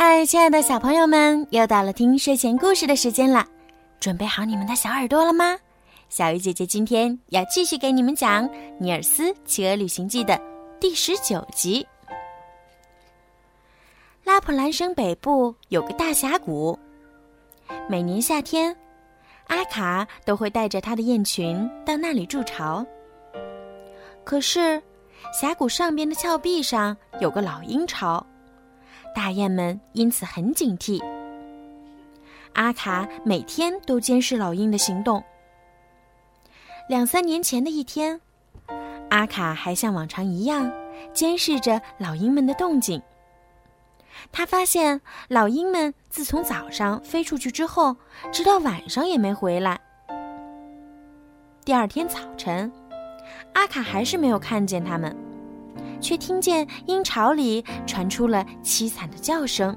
嗨，亲爱的小朋友们，又到了听睡前故事的时间了，准备好你们的小耳朵了吗？小鱼姐姐今天要继续给你们讲《尼尔斯企鹅旅行记》的第十九集。拉普兰省北部有个大峡谷，每年夏天，阿卡都会带着他的雁群到那里筑巢。可是，峡谷上边的峭壁上有个老鹰巢。大雁们因此很警惕。阿卡每天都监视老鹰的行动。两三年前的一天，阿卡还像往常一样监视着老鹰们的动静。他发现老鹰们自从早上飞出去之后，直到晚上也没回来。第二天早晨，阿卡还是没有看见它们。却听见鹰巢里传出了凄惨的叫声。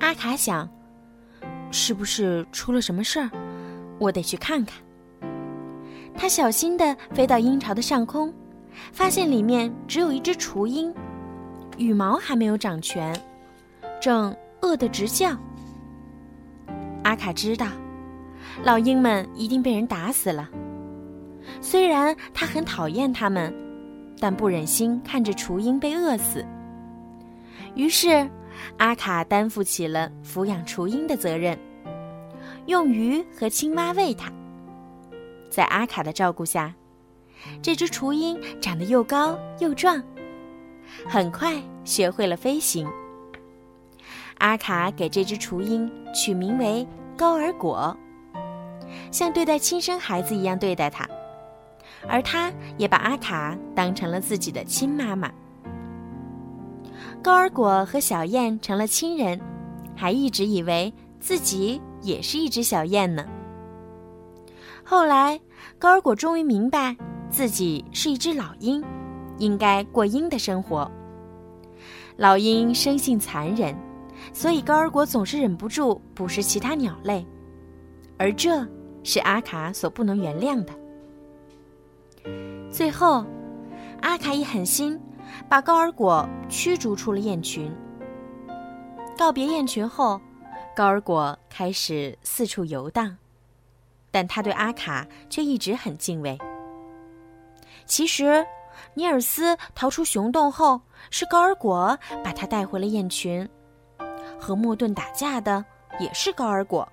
阿卡想，是不是出了什么事儿？我得去看看。他小心地飞到鹰巢的上空，发现里面只有一只雏鹰，羽毛还没有长全，正饿得直叫。阿卡知道，老鹰们一定被人打死了。虽然他很讨厌它们。但不忍心看着雏鹰被饿死，于是阿卡担负起了抚养雏鹰的责任，用鱼和青蛙喂它。在阿卡的照顾下，这只雏鹰长得又高又壮，很快学会了飞行。阿卡给这只雏鹰取名为高尔果，像对待亲生孩子一样对待它。而他也把阿卡当成了自己的亲妈妈。高尔果和小燕成了亲人，还一直以为自己也是一只小燕呢。后来，高尔果终于明白自己是一只老鹰，应该过鹰的生活。老鹰生性残忍，所以高尔果总是忍不住捕食其他鸟类，而这是阿卡所不能原谅的。最后，阿卡一狠心，把高尔果驱逐出了雁群。告别雁群后，高尔果开始四处游荡，但他对阿卡却一直很敬畏。其实，尼尔斯逃出熊洞后，是高尔果把他带回了雁群，和莫顿打架的也是高尔果。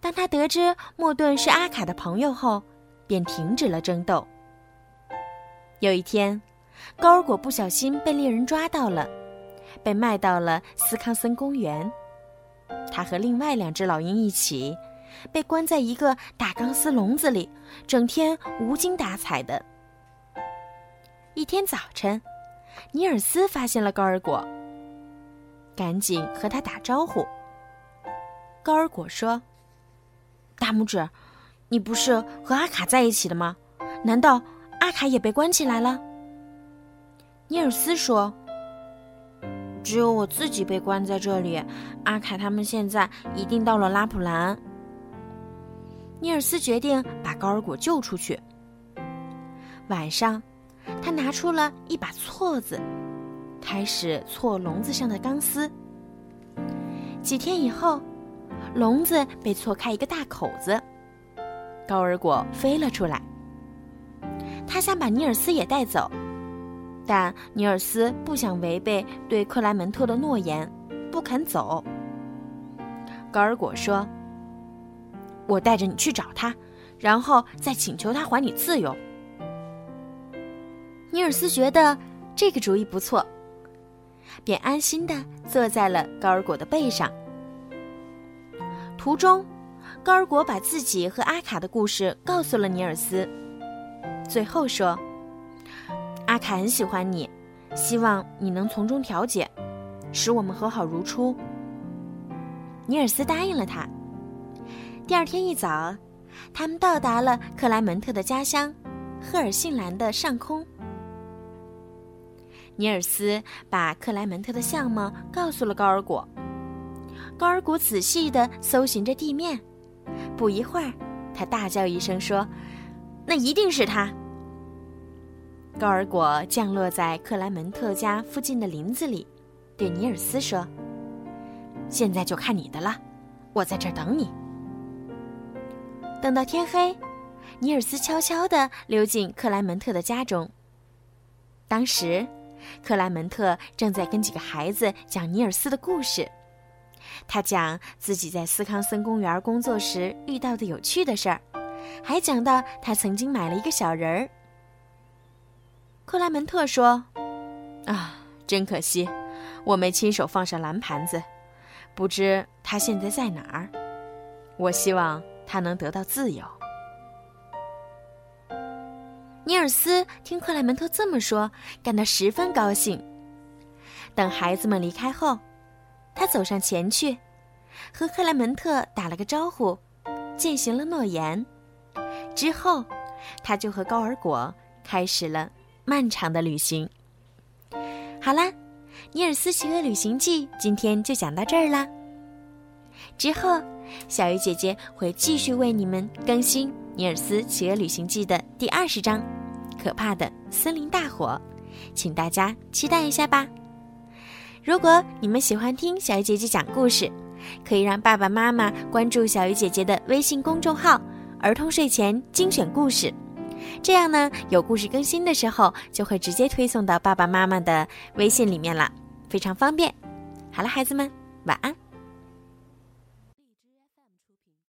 当他得知莫顿是阿卡的朋友后，便停止了争斗。有一天，高尔果不小心被猎人抓到了，被卖到了斯康森公园。他和另外两只老鹰一起，被关在一个大钢丝笼子里，整天无精打采的。一天早晨，尼尔斯发现了高尔果，赶紧和他打招呼。高尔果说：“大拇指，你不是和阿卡在一起的吗？难道？”阿卡也被关起来了。尼尔斯说：“只有我自己被关在这里，阿卡他们现在一定到了拉普兰。”尼尔斯决定把高尔果救出去。晚上，他拿出了一把锉子，开始锉笼子上的钢丝。几天以后，笼子被锉开一个大口子，高尔果飞了出来。他想把尼尔斯也带走，但尼尔斯不想违背对克莱门特的诺言，不肯走。高尔果说：“我带着你去找他，然后再请求他还你自由。”尼尔斯觉得这个主意不错，便安心的坐在了高尔果的背上。途中，高尔果把自己和阿卡的故事告诉了尼尔斯。最后说：“阿凯很喜欢你，希望你能从中调解，使我们和好如初。”尼尔斯答应了他。第二天一早，他们到达了克莱门特的家乡赫尔辛兰的上空。尼尔斯把克莱门特的相貌告诉了高尔果。高尔果仔细地搜寻着地面，不一会儿，他大叫一声说。那一定是他。高尔果降落在克莱门特家附近的林子里，对尼尔斯说：“现在就看你的了，我在这儿等你。”等到天黑，尼尔斯悄悄地溜进克莱门特的家中。当时，克莱门特正在跟几个孩子讲尼尔斯的故事。他讲自己在斯康森公园工作时遇到的有趣的事儿，还讲到他曾经买了一个小人儿。克莱门特说：“啊，真可惜，我没亲手放上蓝盘子，不知他现在在哪儿。我希望。”他能得到自由。尼尔斯听克莱门特这么说，感到十分高兴。等孩子们离开后，他走上前去，和克莱门特打了个招呼，践行了诺言。之后，他就和高尔果开始了漫长的旅行。好啦，《尼尔斯骑鹅旅行记》今天就讲到这儿啦。之后。小鱼姐姐会继续为你们更新《尼尔斯骑鹅旅行记》的第二十章——可怕的森林大火，请大家期待一下吧。如果你们喜欢听小鱼姐姐讲故事，可以让爸爸妈妈关注小鱼姐姐的微信公众号“儿童睡前精选故事”，这样呢，有故事更新的时候就会直接推送到爸爸妈妈的微信里面了，非常方便。好了，孩子们，晚安。